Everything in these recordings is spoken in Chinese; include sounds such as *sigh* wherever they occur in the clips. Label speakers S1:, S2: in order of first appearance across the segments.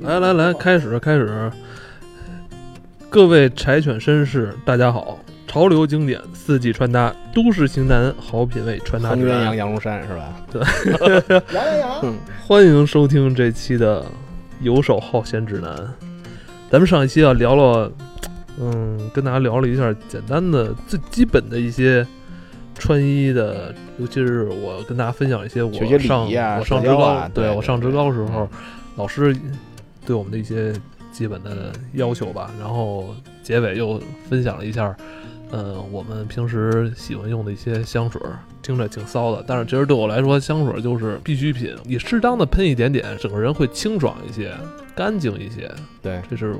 S1: 来来来，开始开始！各位柴犬绅士，大家好！潮流经典，四季穿搭，都市型男，好品味穿搭指南。
S2: 羊绒衫是吧？
S3: 对羊羊羊，*laughs*
S1: 欢迎收听这期的游手好闲指南。咱们上一期啊聊了，嗯，跟大家聊了一下简单的、最基本的一些穿衣的，尤其是我跟大家分享一些我
S2: 学些礼
S1: 上
S2: 仪啊
S1: 我上职高，
S2: 啊对对
S1: 对我上职
S2: 对
S1: 高时候
S2: 嗯，
S1: 老师对我们的一些基本的要求吧。然后结尾又分享了一下，呃，我们平时喜欢用的一些香水儿，听着挺骚的，但是其实对我来说，香水儿就是必需品。你适当的喷一点点，整个人会清爽一些，干净一些。
S2: 对，
S1: 这是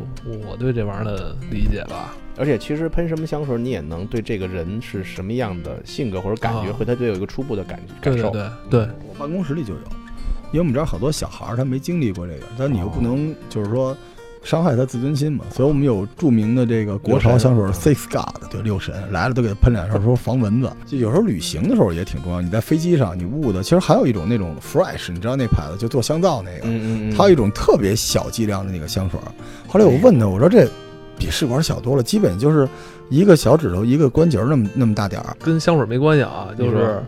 S1: 我对这玩意儿的理解吧。
S2: 而且其实喷什么香水，你也能对这个人是什么样的性格或者感觉，
S1: 啊
S2: 会他对有一个初步的感感受。
S1: 对对对对，
S3: 我办公室里就有，因为我们这儿好多小孩儿他没经历过这个，但你又不能就是说伤害他自尊心嘛，所以我们有著名的这个国潮香水
S2: 六
S3: Six God，对六神来了都给他喷两下，说防蚊子。就有时候旅行的时候也挺重要，你在飞机上你捂的，其实还有一种那种 Fresh，你知道那牌子就做香皂那个，它有一种特别小剂量的那个香水儿。后来我问他，我说这比试管小多了，基本就是一个小指头一个关节儿那么那么大点儿。
S1: 跟香水没关系啊，就是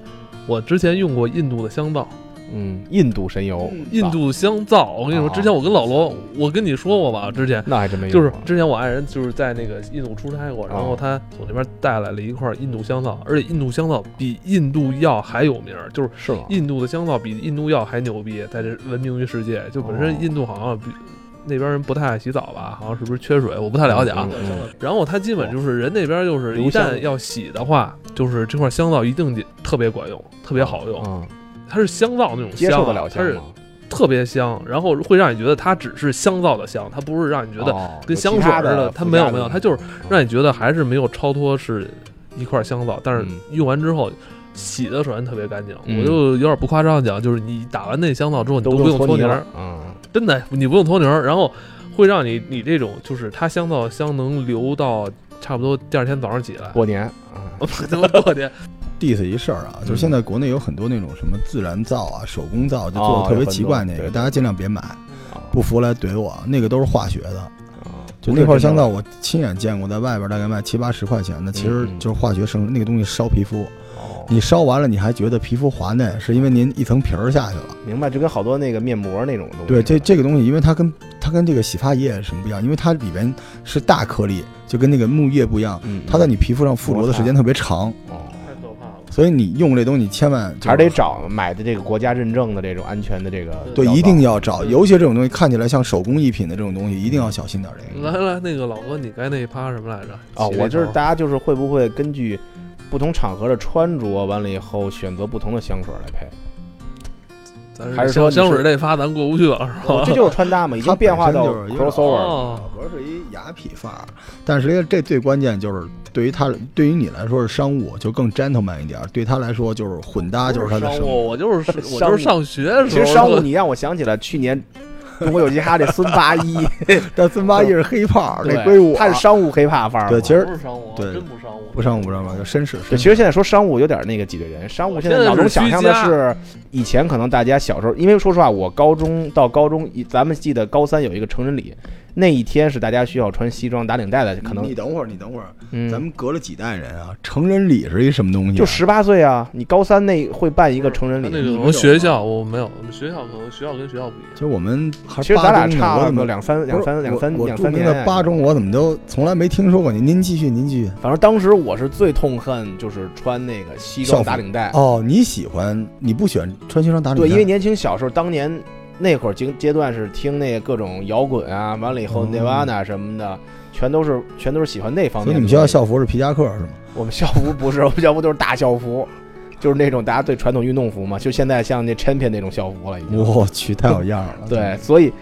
S1: 我之前用过印度的香皂，
S2: 嗯，印度神油，
S1: 印度香皂。我跟你说，
S2: 哦
S1: 之前我跟老罗，我跟你说过吧，之前。
S2: 那还真没有
S1: 就是之前我爱人就是在那个印度出差过，然后
S2: 哦
S1: 他从那边带来了一块印度香皂，而且印度香皂比印度药还有名儿，就是
S2: 是吗？
S1: 印度的香皂比印度药还牛逼，在这闻名于世界。就本身
S2: 哦
S1: 印度好像比那边人不太爱洗澡吧，好像是不是缺水？我不太了解啊。
S2: 嗯嗯
S1: 然后他基本就是人那边就是一旦要洗的话，就是这块香皂一定得特别管用，特别好用。
S2: 嗯，
S1: 它是香皂那种
S2: 接受得了
S1: 香啊，它是
S2: 吗？
S1: 特别香，然后会让你觉得它只是香皂的香，它不是让你觉得
S2: 哦
S1: 跟香水似的它没有没有它就是
S2: 嗯
S1: 让你觉得还是没有超脱是一块香皂，但是
S2: 嗯
S1: 用完之后。洗的首先特别干净，
S2: 嗯
S1: 我就有点不夸张的讲，就是你打完那香皂之后，你
S2: 都
S1: 不用
S2: 搓泥了
S1: 搓泥儿，，
S2: 嗯，
S1: 真的你不用搓泥儿，然后会让你你这种就是它香皂香能留到差不多第二天早上起来，
S2: 过年啊，*laughs*
S1: 怎么过年？
S3: Diss 一事儿啊，就是现在国内有很多那种什么自然皂啊、手工皂，就做
S2: 哦
S3: 的特别奇怪那个，大家尽量别买，
S2: 啊
S3: 不服来怼我，那个都是化学的。
S2: 啊
S3: 就那块香皂，我亲眼见过，在外边大概卖七八十块钱的，其实
S2: 嗯
S3: 就是化学生那个东西烧皮肤，
S2: 哦，
S3: 你烧完了你还觉得皮肤滑嫩，是因为您一层皮儿下去了。
S2: 明白，就跟好多那个面膜那种东西。
S3: 对，这这个东西，因为它跟它跟这个洗发液什么不一样？因为它里边是大颗粒，就跟那个木叶不一样，
S2: 嗯，
S3: 它在你皮肤上附着的时间特别长。所以你用这东西你千万就
S2: 还是得找买的这个国家认证的这种安全的这个
S3: 对，一定要找，尤其这种东西看起来像手工艺品的这种东西，一定要小心点儿这个。
S1: 来来，那个老哥，你该那一趴什么来着？
S2: 哦，我就是大家就是会不会根据不同场合的穿着，完了以后选择不同的香水来配？
S1: 咱
S2: 还是说
S1: 香香水这发咱过不去了是吧？
S2: 这就是穿搭嘛，已经变化到了。
S1: 哦，
S3: 老何是一雅痞范儿，但是这最关键就是对于他，对于你来说是商务，就更 gentleman 一点；对他来说就是混搭，就是他的生活。
S1: 商务，我就是 *laughs* 我就是上学的时候，
S2: 其实商务，你让我想起来去年中国有嘻哈这孙八一，*laughs*
S3: 但孙八一是黑炮，
S2: 对
S3: 那归我。
S2: 他是商务黑怕范儿嘛。
S3: 对其实
S1: 不是商务，
S3: 对
S1: 真不商务，
S3: 不商务不商务，就绅士。
S2: 对，
S3: 绅士
S2: 其实现在说商务有点那个挤兑人，商务现在脑中想象的是以前可能大家小时候，因为说实话，我高中到高中，咱们记得高三有一个成人礼，那一天是大家需要穿西装打领带的，可能
S3: 你等会儿，你等会儿，
S2: 嗯，
S3: 咱们隔了几代人啊，成人礼是一什么东西啊？
S2: 就十八岁啊，你高三那会办一个成人礼，
S1: 那个我们学校我没有，我们学校可能学校跟学校不一样。
S3: 其实我们还
S2: 其实咱俩差了个两三两三两三两三年。
S3: 的八中，我怎么都从来没听说过您？您继续，您继续。
S2: 反正当时我是最痛恨就是穿那个西装打领带，
S3: 哦，你喜欢？你不喜欢穿西装打领带？
S2: 对，因为年轻小时候当年那会儿阶阶段是听那各种摇滚啊，完了以后
S3: 哦
S2: Nirvana 什么的，全都是全都是喜欢那方面的。
S3: 所以你们学校校服是皮夹克是吗？
S2: 我们校服不是，*laughs* 我们校服都是大校服，就是那种大家对传统运动服嘛，就现在像那 Champion 那种校服了已经。
S3: 我去，太有样了。
S2: 对，所以，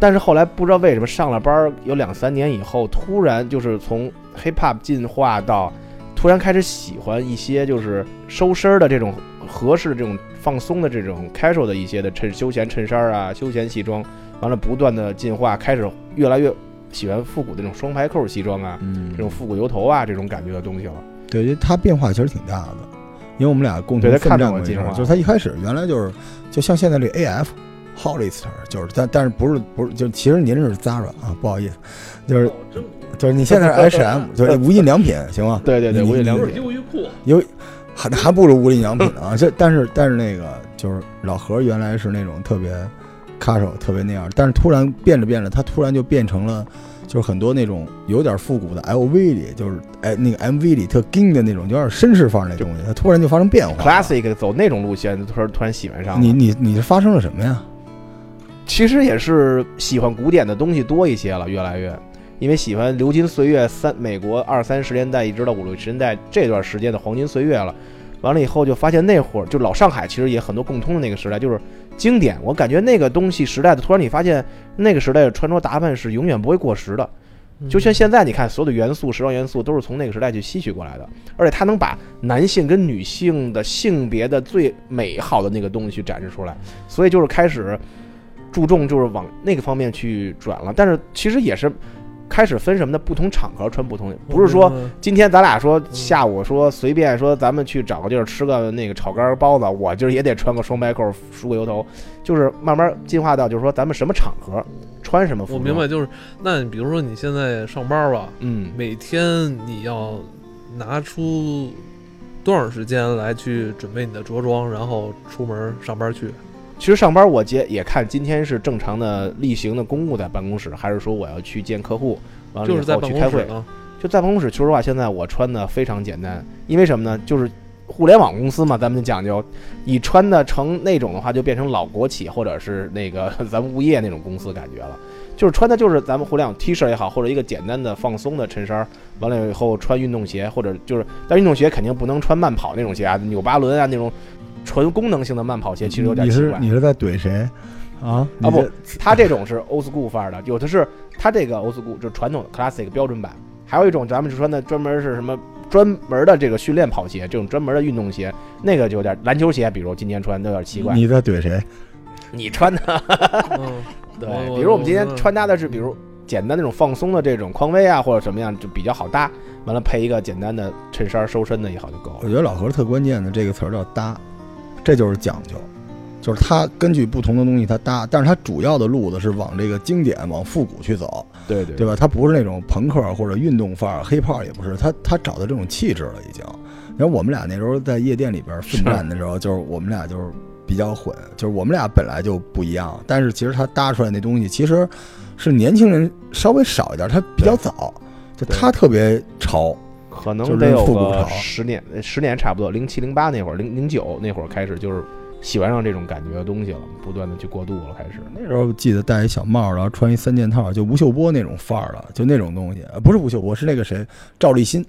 S2: 但是后来不知道为什么上了班儿有两三年以后，突然就是从 hip hop 进化到，突然开始喜欢一些就是收身儿的这种合适的这种放松的这种 casual 的一些的衬休闲衬衫啊、休闲西装，完了不断的进化，开始越来越喜欢复古的这种双排扣西装啊，
S3: 嗯。
S2: 这种复古油头啊这种感觉的东西了。
S3: 对，因为它变化其实挺大的，因为我们俩共同
S2: 看
S3: 奋战过
S2: 进化。
S3: 就是它一开始原来就是就像现在这 AF，Hollister，就是但但是不是不是就其实您是 Zara 啊，不好意思，就是就是你现在是 H&M，就是无印良品行吗？
S2: 对对对，无印良品。
S1: 优衣库，
S3: 有还 *laughs* 还不如无印良品呢啊！这但是但是那个就是老何原来是那种特别卡手特别那样，但是突然变着变着，他突然就变成了就是很多那种有点复古的 LV 里，就是哎那个 MV 里特硬的那种，有点绅士范儿那东西，他突然就发生变化。
S2: classic 走那种路线，突然突然喜欢上了。
S3: 你你你是发生了什么呀？
S2: 其实也是喜欢古典的东西多一些了，越来越，因为喜欢流金岁月三美国二三十年代一直到五六十年代这段时间的黄金岁月了。完了以后就发现那会儿就老上海其实也很多共通的那个时代，就是经典。我感觉那个东西时代的，突然你发现那个时代的穿着打扮是永远不会过时的。就像现在你看，所有的元素、时装元素都是从那个时代去吸取过来的，而且它能把男性跟女性的性别的最美好的那个东西去展示出来，所以就是开始注重就是往那个方面去转了。但是其实也是开始分什么的，不同场合穿不同，不是说今天咱俩说下午说随便说咱们去找个地儿吃个那个炒肝包子，我今儿也得穿个双白扣梳个油头，就是慢慢进化到就是说咱们什么场合穿什么服装。
S1: 我明白，就是那你比如说你现在上班吧，
S2: 嗯，
S1: 每天你要拿出多少时间来去准备你的着装，然后出门上班去？
S2: 其实上班我接也看今天是正常的例行的公务在办公室，还是说我要去见客户，完了以
S1: 就是在办
S2: 后去开会。
S1: 公室。
S2: 就在办公室，说实话，现在我穿的非常简单，因为什么呢？就是互联网公司嘛，咱们就讲究，你穿的成那种的话，就变成老国企或者是那个 *laughs* 咱们物业那种公司感觉了。就是穿的就是咱们互联网 T 恤也好，或者一个简单的放松的衬衫，完了以后穿运动鞋，或者就是，但运动鞋肯定不能穿慢跑那种鞋啊，纽巴伦啊那种纯功能性的慢跑鞋，其实有点
S3: 你
S2: 奇怪。
S3: 你是你是在怼谁啊？
S2: 啊不
S3: 他这，
S2: 它这种是 old school 范儿的，有的是它这个 old school 就是传统的 classic 标准版，还有一种咱们穿的专门是什么专门的这个训练跑鞋，这种专门的运动鞋，那个就有点篮球鞋，比如今天穿的有点奇怪。
S3: 你在怼谁？
S2: 你穿的
S1: 嗯，*laughs*
S2: 对比如我们今天穿搭的是，比如简单那种放松的这种匡威啊，或者什么样就比较好搭，完了配一个简单的衬衫收身的也好就够了。
S3: 我觉得老何特关键的这个词儿叫搭，这就是讲究，就是他根据不同的东西他搭，但是他主要的路子是往这个经典、往复古去走，
S2: 对对
S3: 对吧？他不是那种朋克或者运动范儿、黑炮，也不是，他他找到这种气质了已经。然后我们俩那时候在夜店里边奋战的时候，就是我们俩就是比较混，就是我们俩本来就不一样，但是其实他搭出来那东西其实是年轻人稍微少一点，他比较早，就他特别潮。
S2: 可
S3: 就是
S2: 能得有个
S3: 复古潮
S2: 十年，十年差不多，零七零八那会儿，零零九那会儿开始就是喜欢上这种感觉的东西了，不断的去过渡了，开始。
S3: 那时候记得戴一小帽，然后穿一三件套，就吴秀波那种范儿了，就那种东西，呃不是吴秀波，是那个谁，赵立新，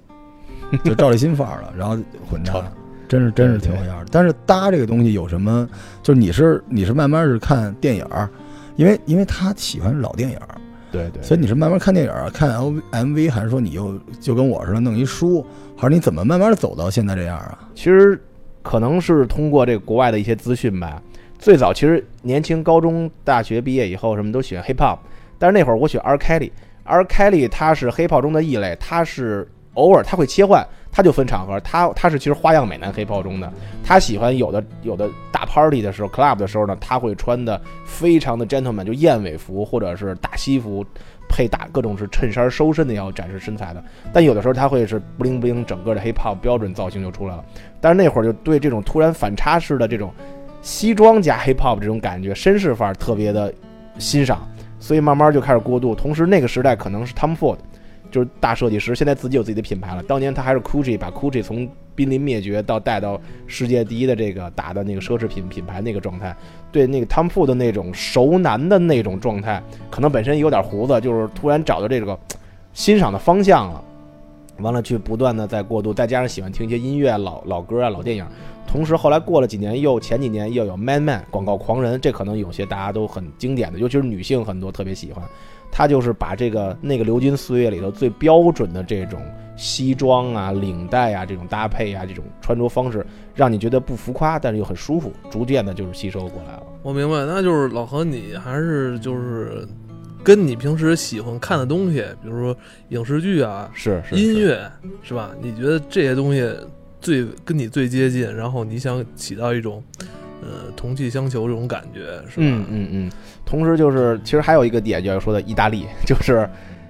S3: 就赵立新范儿了，然后混搭，真是真是挺有样的。但是搭这个东西有什么？就是你是你是慢慢是看电影儿，因为因为他喜欢老电影儿，
S2: 对对，
S3: 所以你是慢慢看电影儿，看 L MV，还是说你又就跟我似的弄一书，还是你怎么慢慢走到现在这样啊？
S2: 其实可能是通过这个国外的一些资讯吧。最早其实年轻高中、大学毕业以后，什么都喜欢 hip hop，但是那会儿我喜欢 R Kelly，R Kelly 他是 hip hop 中的异类，他是偶尔他会切换，他就分场合，他他是其实花样美男 hip hop 中的，他喜欢有的有的大 party 的时候，club 的时候呢，他会穿的非常的 gentleman，就燕尾服或者是大西服。配大各种是衬衫收身的，要展示身材的，但有的时候他会是 bling bling，整个的 hip hop 标准造型就出来了。但是那会儿就对这种突然反差式的这种西装加 hip hop 这种感觉，绅士范儿特别的欣赏，所以慢慢就开始过渡。同时那个时代可能是 Tom Ford，就是大设计师，现在自己有自己的品牌了。当年他还是 Gucci，把 Gucci 从濒临灭绝到带到世界第一的这个打的那个奢侈品品牌那个状态，对那个 Tom Ford 的那种熟男的那种状态，可能本身有点胡子，就是突然找到这个欣赏的方向了。完了，去不断的在过渡，再加上喜欢听一些音乐、老老歌啊、老电影，同时后来过了几年，又前几年又有 Man Man 广告狂人，这可能有些大家都很经典的，尤其是女性很多特别喜欢。他就是把这个那个流金岁月里头最标准的这种西装啊、领带啊这种搭配啊、这种穿着方式，让你觉得不浮夸，但是又很舒服，逐渐的就是吸收过来了。
S1: 我明白，那就是老何，你还是就是跟你平时喜欢看的东西，比如说影视剧啊、
S2: 是是
S1: 音乐，是吧？你觉得这些东西最跟你最接近，然后你想起到一种呃同气相求这种感觉，是吧？
S2: 嗯嗯嗯。同时就是，其实还有一个点就要说的意大利，*laughs* 就是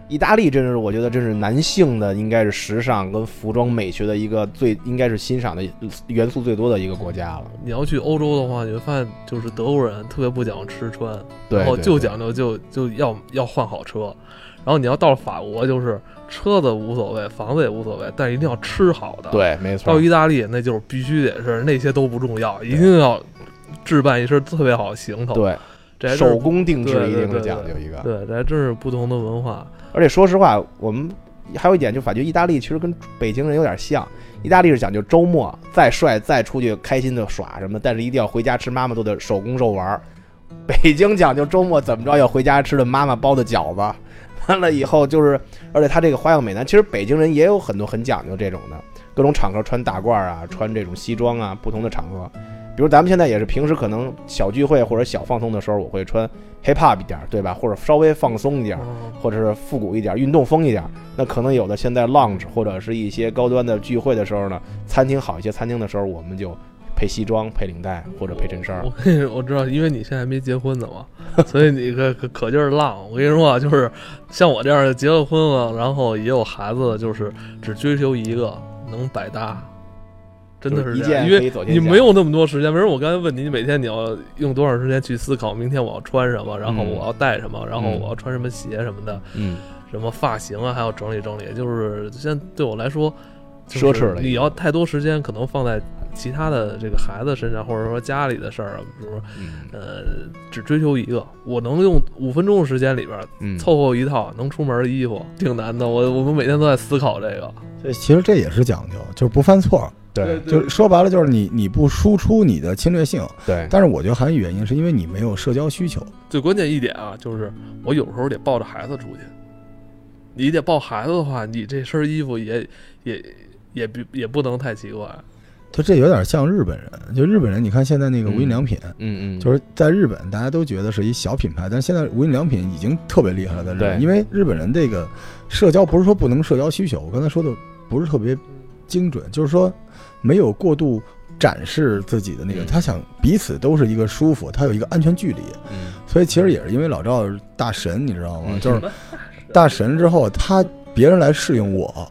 S2: 意大利，真是我觉得这是男性的应该是时尚跟服装美学的一个最应该是欣赏的元素最多的一个国家了。
S1: 你要去欧洲的话，你会发现就是德国人特别不讲究吃穿，
S2: 对，
S1: 然后就讲究就就要要换好车，然后你要到了法国，就是车子无所谓，房子也无所谓，但是一定要吃好的。，
S2: 对，没错
S1: 到。意大利那就是必须得是那些都不重要，一定要置办一身特别好的行头。，
S2: 对，手工定制一定是讲究一个。
S1: 对，这还真是不同的文化。
S2: 而且说实话，我们还有一点就感觉意大利其实跟北京人有点像。意大利是讲究周末再帅再出去开心的耍什么，但是一定要回家吃妈妈做的手工肉丸儿。北京讲究周末怎么着要回家吃的妈妈包的饺子，完了以后就是，而且他这个花样美男，其实北京人也有很多很讲究这种的，各种场合穿大褂啊，穿这种西装啊，不同的场合。比如咱们现在也是平时可能小聚会或者小放松的时候，我会穿 hip hop 一点儿，对吧？或者稍微放松一点或者是复古一点、运动风一点。那可能有的现在 lounge 或者是一些高端的聚会的时候呢，餐厅好一些餐厅的时候，我们就配西装、配领带或者配衬衫儿
S1: 我。跟你说，我知道，因为你现在还没结婚呢嘛，所以你可可可劲儿浪。我跟你说啊，就是像我这样的结了婚了，然后也有孩子的，就是只追求一个能百搭，真的
S2: 是
S1: 因为你没有那么多时间。比如我刚才问你，你每天你要用多少时间去思考明天我要穿什么，然后
S2: 嗯
S1: 我要带什么，然后
S2: 嗯
S1: 我要穿什么鞋什么的，
S2: 嗯，
S1: 什么发型啊，还要整理整理。就是现在对我来说，
S2: 奢侈了
S1: 你要太多时间，可能放在其他的这个孩子身上，或者说家里的事儿啊，比如说
S2: 嗯
S1: 呃，只追求一个，我能用五分钟的时间里边
S2: 嗯，
S1: 凑合一套能出门的衣服，挺难的。我我们每天都在思考这个。
S3: 这其实这也是讲究，就是不犯错。
S2: 对
S3: 就是说白了，就是你你不输出你的侵略性，
S2: 对，
S3: 但是我觉得还有一原因是因为你没有社交需求。
S1: 最关键一点啊，就是我有时候得抱着孩子出去。你得抱孩子的话，你这身衣服也也也不也不能太奇怪。
S3: 他这有点像日本人，就日本人，你看现在那个无印良品，
S2: 嗯嗯，
S3: 就是在日本大家都觉得是一小品牌，但是现在无印良品已经特别厉害了，在日本，
S2: 对
S3: 因为日本人这个社交不是说不能社交需求，我刚才说的不是特别精准，就是说没有过度展示自己的那个，
S2: 嗯
S3: 他想彼此都是一个舒服，他有一个安全距离，
S2: 嗯
S3: 所以其实也是因为老赵大神，你知道吗？
S2: 嗯
S3: 就是 *laughs* 大神之后，他别人来适应我。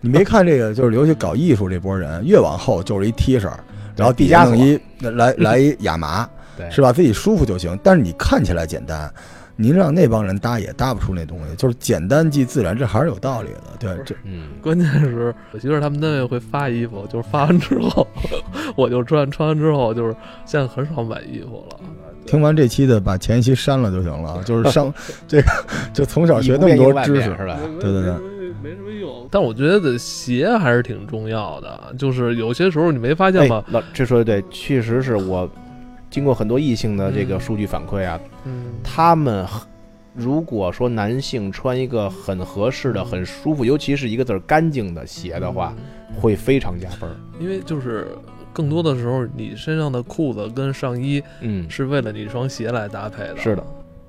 S3: 你没看这个，就是尤其搞艺术这波人，越往后就是一 T 恤，然后底下弄一来来一亚麻，
S2: 对，
S3: 是吧？自己舒服就行。但是你看起来简单，您让那帮人搭也搭不出那东西，就是简单即自然，这还是有道理的。对，这
S2: 嗯 *laughs*
S1: 关键是我媳妇儿他们单位会发衣服，就是发完之后 *laughs* 我就穿，穿完之后就是现在很少买衣服了。
S3: 听完这期的，把前一期删了就行了。就是上 *laughs* 这个，就从小学那么多知识，
S2: 是吧？
S3: 对对对
S1: 没什么用。但我觉得鞋还是挺重要的，就是有些时候你没发现
S2: 哎
S1: 吗？，
S2: 老这说的对，确实是我经过很多异性的这个
S1: 嗯
S2: 数据反馈啊，
S1: 嗯，
S2: 他们如果说男性穿一个很合适的、很舒服，尤其是一个字儿干净的鞋的话，会非常加分儿。
S1: 因为就是更多的时候，你身上的裤子跟上衣
S2: 嗯，
S1: 是为了你这双鞋来搭配的。
S2: 是的。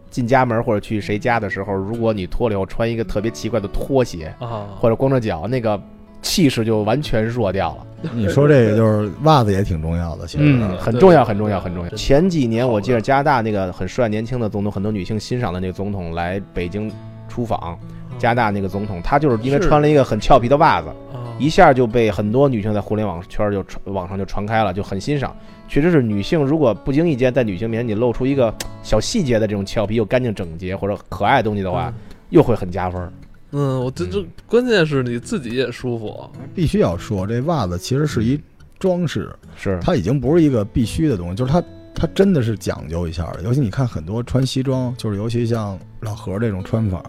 S2: 进家门或者去谁家的时候，如果你脱了以后穿一个特别奇怪的拖鞋，
S1: 啊，
S2: 或者光着脚，那个气势就完全弱掉了。
S3: 你说这个就是袜子也挺重要的，其实。
S2: 嗯，很重要，很重要，很重要。前几年我记得加拿大那个很帅年轻的总统，很多女性欣赏的那个总统来北京出访，加拿大那个总统，他就是因为穿了一个很俏皮的袜子，
S1: 啊
S2: 一下就被很多女性在互联网圈就传网上就传开了，就很欣赏。确实是女性如果不经意间在女性面前你露出一个小细节的这种俏皮又干净整洁或者可爱的东西的话，又会很加分儿。
S1: 嗯，我这这关键是你自己也舒服。
S3: 必须要说，这袜子其实是一装饰，
S2: 是，
S3: 它已经不是一个必须的东西，就是它它真的是讲究一下的。尤其你看很多穿西装，就是尤其像老何这种穿法，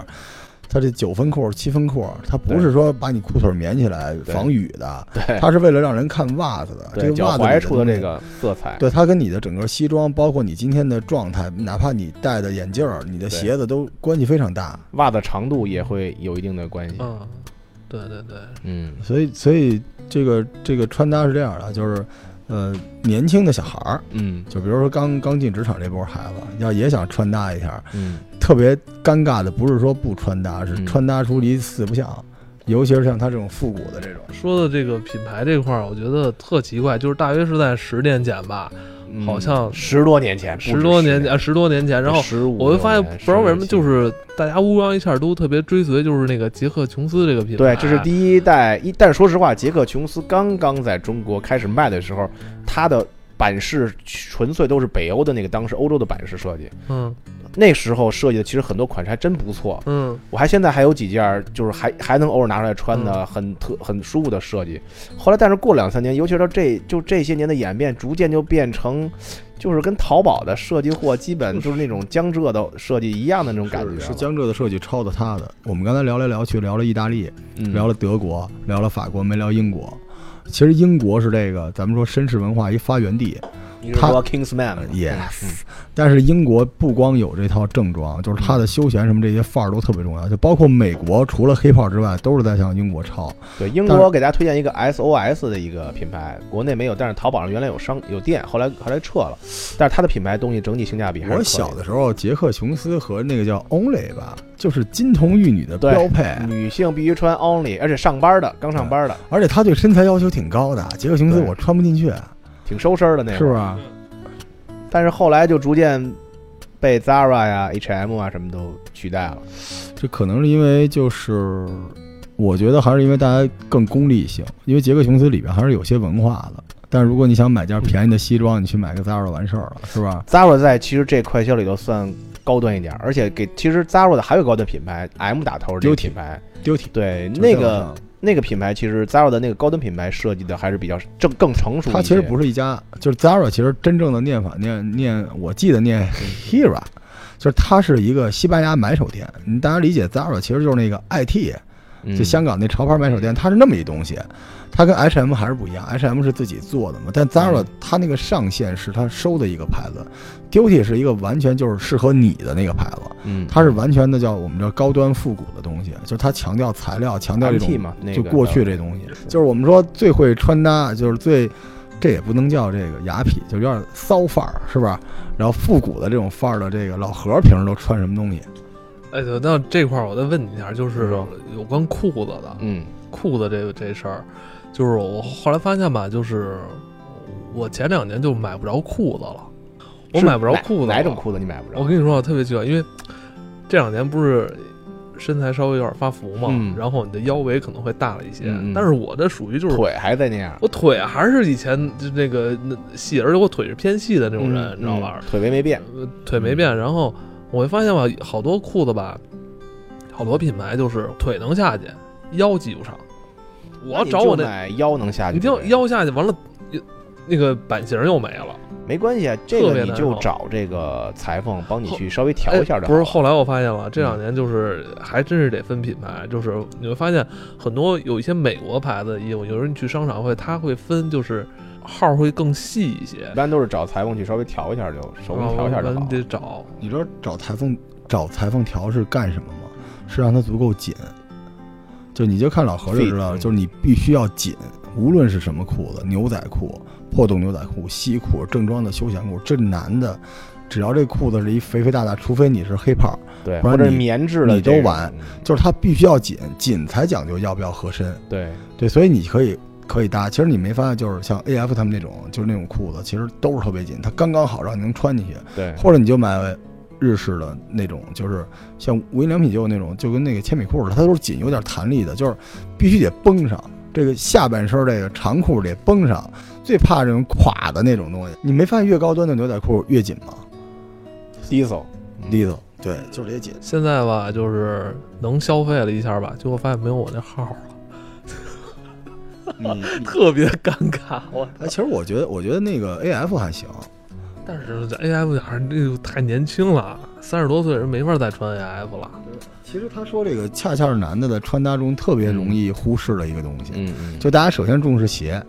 S3: 它这九分裤、七分裤，它不是说把你裤腿免起来防雨的，
S2: 对
S3: 它是为了让人看袜子的。这个袜子里
S2: 踝处的这个色彩，
S3: 对它跟你的整个西装，包括你今天的状态，哪怕你戴的眼镜儿、你的鞋子都关系非常大。
S2: 袜子长度也会有一定的关系。
S1: 嗯，对对对，
S2: 嗯
S3: 所以，所以这个这个穿搭是这样的，就是呃，年轻的小孩儿，
S2: 嗯。
S3: 就比如说刚刚进职场这波孩子，要也想穿搭一下，
S2: 嗯，
S3: 特别尴尬的不是说不穿搭，是
S2: 嗯。
S3: 穿搭出离四不像，尤其是像他这种复古的这种。
S1: 说的这个品牌这块儿，我觉得特奇怪，就是大约是在十年前吧，
S2: 嗯
S1: 好像
S2: 十多年前，
S1: 十多年
S2: 10
S1: 前，十多年前，然后
S2: 15
S1: 我就发现不知道为什么，就是大家乌泱一下都特别追随，就是那个杰克琼斯这个品牌。
S2: 对，这是第一代一，但是说实话，杰克琼斯刚刚在中国开始卖的时候，它的版式纯粹都是北欧的那个当时欧洲的版式设计，
S1: 嗯
S2: 那时候设计的其实很多款式还真不错。
S1: 嗯
S2: 我还现在还有几件，就是还还能偶尔拿出来穿的，很特很舒服的设计。后来，但是过两三年，尤其是到这就这些年的演变，逐渐就变成，就是跟淘宝的设计货基本就是那种江浙的设计一样的那种感觉。
S3: 是是江浙的设计抄的他的。我们刚才聊来聊去，聊了意大利，
S2: 嗯
S3: 聊了德国，聊了法国，没聊英国。其实英国是这个咱们说绅士文化一发源地
S2: 你是说 Kingsman 吗
S3: Yes
S2: 嗯
S3: 但是英国不光有这套正装，就是它的休闲什么这些范儿都特别重要，就包括美国除了黑炮之外，都是在向英国抄。
S2: 对，英国给大家推荐一个 SOS 的一个品牌，国内没有，但是淘宝上原来有商有店，后来后来撤了，但是它的品牌东西整体性价比还是可
S3: 我小的时候，杰克琼斯和那个叫 Only 吧，就是金童玉女的标配，
S2: 女性必须穿 Only，而且上班的刚上班的，
S3: 而且他对身材要求挺高的。杰克琼斯我穿不进去，
S2: 挺收身的那会儿。
S3: 是吧？
S2: 但是后来就逐渐被 Zara 呀、H&M 啊什么都取代了。
S3: 这可能是因为就是，我觉得还是因为大家更功利性，因为杰克琼斯里边还是有些文化的。但是如果你想买件便宜的西装，你去买个 Zara 完事儿了，是吧
S2: ？Zara 在其实这快销里头算高端一点，而且给其实 Zara 的还有高端品牌 M 打头这个
S3: Duty
S2: 品牌，
S3: 丢体
S2: 对那个那个品牌，其实 Zara 的那个高端品牌设计的还是比较正更成熟。
S3: 它其实不是一家，就是 Zara，其实真正的念法念念，我记得念 *laughs* Hera，就是它是一个西班牙买手店。你大家理解 Zara 其实就是那个 IT，
S2: 嗯
S3: 就香港那潮牌买手店，它是那么一东西。它跟 H&M 还是不一样，H&M 是自己做的嘛，但 Zara
S2: 嗯
S3: 它那个上线是它收的一个牌子，Duty 是一个完全就是适合你的那个牌子，
S2: 嗯，
S3: 它是完全的叫我们叫高端复古的东西，就是它强调材料，强调这种
S2: 嘛，
S3: 就过去这东西，就是我们说最会穿搭，就是最，这也不能叫这个雅痞，就有点骚范儿，是吧？然后复古的这种范儿的这个老何平时都穿什么东西？
S1: 哎，对，那这块儿我再问你一下，就是有关裤子的，
S2: 嗯
S1: 裤子这个这事儿，就是我后来发现吧，就是我前两年就买不着裤子了，我买不着裤子了
S2: 哪种裤子你买不着？
S1: 我跟你说，我特别奇怪，因为这两年不是身材稍微有点发福嘛，
S2: 嗯
S1: 然后你的腰围可能会大了一些，但是我这属于就是
S2: 腿还在那样，
S1: 我腿还是以前就那个那细，而且我腿是偏细的那种人，
S2: 嗯
S1: 你知道吧？
S2: 嗯腿围没变，
S1: 呃腿没变，然后我会发现吧，好多裤子吧，好多品牌就是腿能下去，腰系不上。我找我那，
S2: 买腰能下去
S1: 你
S2: 的呗，
S1: 听腰下去完了，那个版型又没了。
S2: 没关系啊，这个你就找这个裁缝帮你去稍微调
S1: 哎
S2: 一下就好。
S1: 不是，后来我发现了，这两年就是还真是得分品牌，就是你会发现很多有一些美国牌子的衣服，有时候你去商场会，它会分就是号会更细一些
S2: 一，般都是找裁缝去稍微调一下就手工调一下就好
S1: 然后。得找。
S3: 你知道找裁缝找裁缝调是干什么吗？是让它足够紧。就你就看老何就知道就是你必须要紧，无论是什么裤子，牛仔裤、破洞牛仔裤、西裤、正装的休闲裤，这男的，只要这裤子是一肥肥大大，除非你是黑胖，
S2: 对，或者是
S3: 你
S2: 棉质的
S3: 你都完。就是它必须要紧，紧才讲究要不要合身。
S2: 对，
S3: 对，所以你可以可以搭。其实你没发现，就是像 A F 他们那种，就是那种裤子，其实都是特别紧，它刚刚好让你能穿进去。
S2: 对，
S3: 或者你就买日式的那种，就是像无印良品就有那种，就跟那个铅笔裤似的，它都是紧，有点弹力的，就是必须得绷上。这个下半身这个长裤得绷上，最怕这种垮的那种东西。你没发现越高端的牛仔裤越紧吗
S2: ？diesel，
S3: 利索，对，就是得紧。
S1: 现在吧，就是能消费了一下吧，结果发现没有我那号特别尴尬。*laughs* 我
S3: 哎，其实我觉得，我觉得那个 A F 还行，
S1: 但是这 A F 还是这个太年轻了，三十多岁人没法再穿 A F 了。
S3: 其实他说这个恰恰是男的在穿搭中特别容易忽视的一个东西。
S2: 嗯嗯，
S3: 就大家首先重视鞋，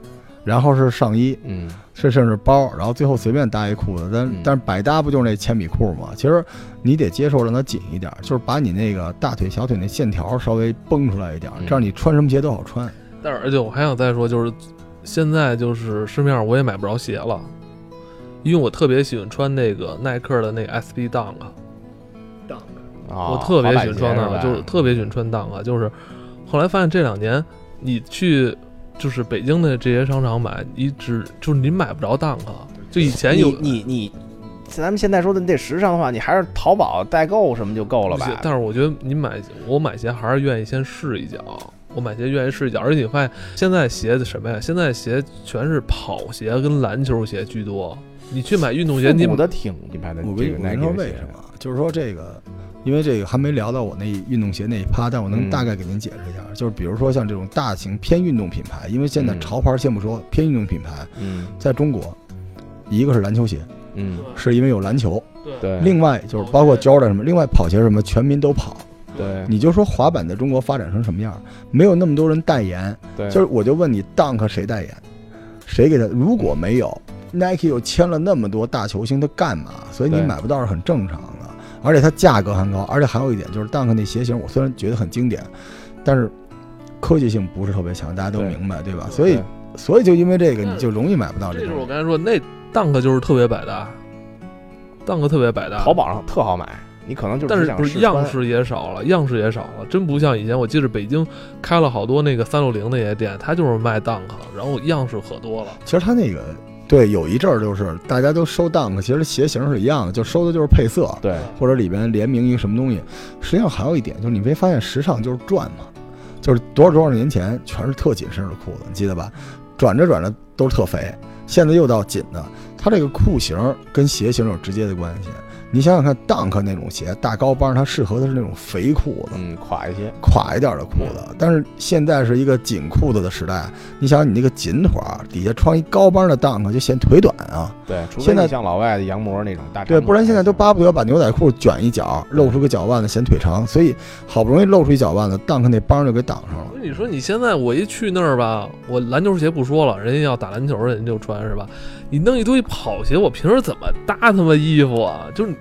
S3: 然后是上衣，
S2: 嗯
S3: 甚甚至包，然后最后随便搭一裤子，但、
S2: 嗯
S3: 但是百搭不就是那铅笔裤吗？其实你得接受让它紧一点，就是把你那个大腿、小腿那线条稍微绷出来一点，
S2: 嗯
S3: 这样你穿什么鞋都好穿。
S1: 但是而且我还想再说，就是现在就是市面上我也买不着鞋了，因为我特别喜欢穿那个耐克的那个 SB Dunk，Dunk
S2: 啊，
S1: 我特别喜欢穿
S2: 那
S1: 那个，就是特别喜欢穿 Dunk，就是后来发现这两年你去就是北京的这些商场买，你只就是你买不着 Dunk，就以前有
S2: 你你你，咱们现在说的你得时尚的话，你还是淘宝代购什么就够了吧？
S1: 但是我觉得你买我买鞋还是愿意先试一脚。我买鞋愿意试一脚，而且你发现现在鞋子什么呀？现在鞋全是跑鞋跟篮球鞋居多。你去买运动鞋，你
S2: 补的挺品牌的。
S3: 我跟你说为什么？就是说这个，因为这个还没聊到我那运动鞋那一趴，但我能大概给您解释一下。就是比如说像这种大型偏运动品牌，因为现在潮牌先不说，偏运动品牌，
S2: 嗯，
S3: 在中国，一个是篮球鞋，
S2: 嗯，
S3: 是因为有篮球，
S2: 对，
S3: 另外就是包括 Jordan 什么，另外跑鞋什么，全民都跑。
S2: 对，
S3: 你就说滑板在中国发展成什么样，没有那么多人代言。
S2: 对，
S3: 就是我就问你，Dunk 谁代言？谁给他？如果没有 Nike 又签了那么多大球星，他干嘛？所以你买不到是很正常的。而且它价格还高，而且还有一点就是 Dunk 那鞋型，我虽然觉得很经典，但是科技性不是特别强，大家都明白对吧？所以，所以就因为这个，你就容易买不到。这
S1: 就是我刚才说那 Dunk 就是特别百搭，Dunk 特别百搭，
S2: 淘宝上特好买。你可能就
S1: 是，但是不是样式也少了，样式也少了，真不像以前。我记得北京开了好多那个三六零那些店，它就是卖 Dunk，然后样式可多了。
S3: 其实它那个对，有一阵儿就是大家都收 Dunk，其实鞋型是一样的，就收的就是配色，
S2: 对，
S3: 或者里边联名一个什么东西。实际上还有一点就是，你没发现时尚就是转吗？就是多少多少年前全是特紧身的裤子，你记得吧？转着转着都是特肥，现在又到紧的。它这个裤型跟鞋型有直接的关系。你想想看，Dunk 那种鞋，大高帮，它适合的是那种肥裤子，
S2: 嗯，垮一些，
S3: 垮一点的裤子。但是现在是一个紧裤子的时代，你想你那个紧腿儿底下穿一高帮的 Dunk 就显腿短啊。
S2: 对，
S3: 现在
S2: 像老外的羊膜那种大，
S3: 对，不然现在都巴不得把牛仔裤卷一角，露出个脚腕子显腿长。所以好不容易露出一脚腕子，Dunk 那帮就给挡上了。
S1: 你说你现在我一去那儿吧，我篮球鞋不说了，人家要打篮球，人家就穿是吧？你弄一堆跑鞋，我平时怎么搭他妈衣服啊？就是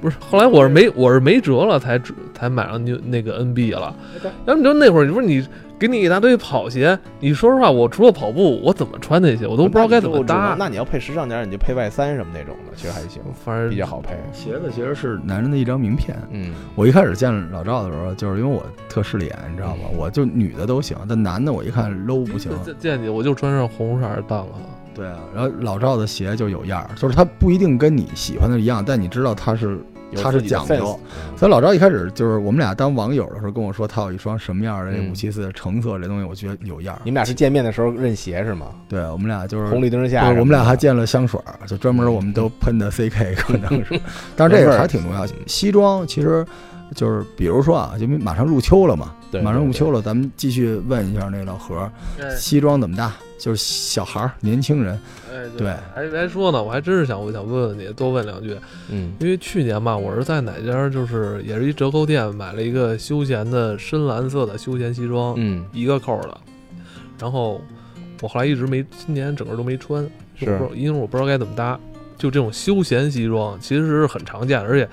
S1: 不是，后来我是没我是没辙了，才才买上就那个 NB 了。然后你说那会儿，你说你给你一大堆跑鞋，你说实话，我除了跑步，我怎么穿那些？我都不知道该怎么搭。
S2: 那你要配时尚点，你就配外三什么那种的，其实还行，
S1: 反正
S2: 比较好配。
S3: 鞋子其实是男人的一张名片。
S2: 嗯，
S3: 我一开始见老赵的时候，就是因为我特势利眼，你知道吗？我就女的都行，但男的我一看 low 不行。
S1: 见你我就穿上红色的档了。
S3: 对啊，然后老赵的鞋就有样儿，就是他不一定跟你喜欢的一样，但你知道他是他是讲究。所以老赵一开始就是我们俩当网友的时候跟我说他有一双什么样的五七四橙色这东西，我觉得有样儿。
S2: 你们俩是见面的时候认鞋是吗？
S3: 对，我们俩就是
S2: 红绿灯下，
S3: 我们俩还见了香水，就专门我们都喷的 *laughs* CK 可能是，但是这个还挺重要。西装其实就是比如说啊，就马上入秋了嘛，马上入秋了，咱们继续问一下那老何，西装怎么搭？就是小孩儿、年轻人，
S1: 哎，
S3: 对，
S1: 还还说呢，我还真是想，我想问问你，多问两句，
S2: 嗯，
S1: 因为去年吧，我是在哪家，就是也是一折扣店买了一个休闲的深蓝色的休闲西装，
S2: 嗯，
S1: 一个扣的，然后我后来一直没，今年整个都没穿，
S2: 是，
S1: 因为我不知道该怎么搭，就这种休闲西装其实是很常见，而且，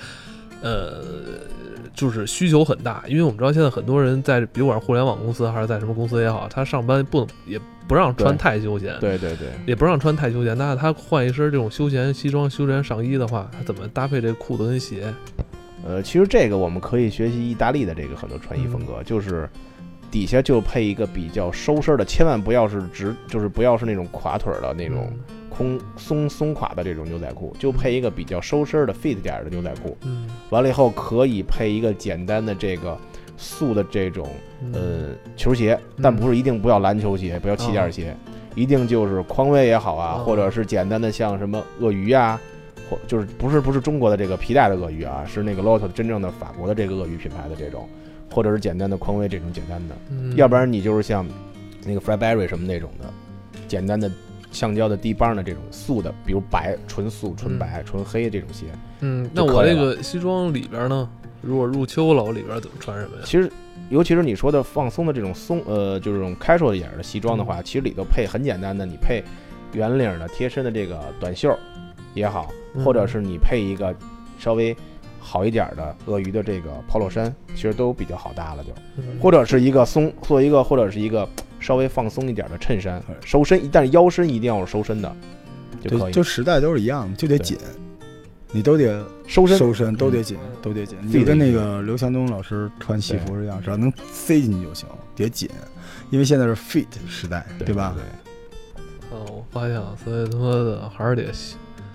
S1: 呃。就是需求很大，因为我们知道现在很多人在，比如管是互联网公司还是在什么公司也好，他上班不也不让穿太休闲，
S2: 对对对，
S1: 也不让穿太休闲。那他换一身这种休闲西装、休闲上衣的话，他怎么搭配这裤子跟鞋？
S2: 呃，其实这个我们可以学习意大利的这个很多穿衣风格，就是底下就配一个比较收身的，千万不要是直，就是不要是那种垮腿的那种。松松松垮的这种牛仔裤，就配一个比较收身的 fit 点的牛仔裤。
S1: 嗯，
S2: 完了以后可以配一个简单的这个素的这种呃球鞋，但不是一定不要篮球鞋，不要气垫鞋，一定就是匡威也好啊，或者是简单的像什么鳄鱼啊，或就是不是不是中国的这个皮带的鳄鱼啊，是那个 Lotte 真正的法国的这个鳄鱼品牌的这种，或者是简单的匡威这种简单的，要不然你就是像那个 Fryberry 什么那种的简单的。橡胶的低帮的这种素的，比如白、纯素、纯白、纯黑这种鞋。
S1: 嗯，那我这个西装里边呢，如果入秋了，我里边怎么穿什么呀？
S2: 其实，尤其是你说的放松的这种松，呃，就是这种 casual 一点的西装的话，其实里头配很简单的，你配圆领的贴身的这个短袖也好，或者是你配一个稍微好一点的鳄鱼的这个 polo 衫，其实都比较好搭了，就或者是一个松做一个，或者是一个。稍微放松一点的衬衫，收身，但是腰身一定要是收身的，就可以。
S3: 就时代都是一样的，就得紧，你都得
S2: 收身，
S3: 收身都得紧，都得紧。你跟那个刘强东老师穿西服一样，只要能塞进去就行，得紧，因为现在是 fit 时代，
S2: 对
S3: 吧？
S1: 嗯，我发现了，所以他妈的还是得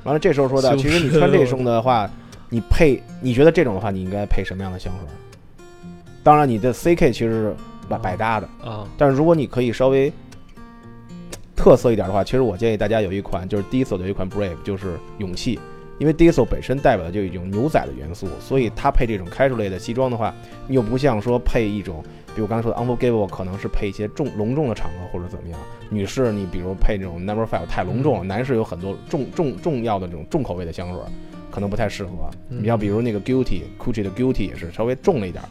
S2: 完了，这时候说
S1: 的，*laughs*
S2: 其实你穿这种的话，你配，你觉得这种的话，你应该配什么样的香水？当然，你的 CK 其实是百百搭的，
S1: 啊，
S2: 但是如果你可以稍微特色一点的话，其实我建议大家有一款就是 Diesel 的一款 Brave，就是勇气，因为 Diesel 本身代表的就一种牛仔的元素，所以它配这种 casual 类的西装的话，你又不像说配一种，比如我刚才说的 Unforgivable，可能是配一些重隆重的场合或者怎么样。女士，你比如配这种 Number Five 太隆重了，男士有很多重重重要的这种重口味的香水，可能不太适合。
S1: 嗯
S2: 你要比如那个 Guilty，Gucci 的 Guilty 也是稍微重了一点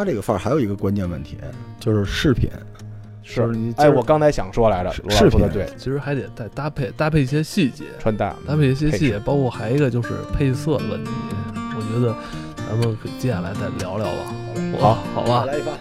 S2: 儿，
S3: 他这个范儿还有一个关键问题，就是饰品。就是你
S2: 哎，我刚才想说来着，
S3: 饰品
S2: 对，
S1: 其实还得再搭配搭配一些细节，
S2: 穿搭
S1: 搭配一些细节，包括还有一个就是配色的问题。我觉得咱们可接下来再聊聊吧。
S2: 好
S1: 好吧，
S3: 来一发。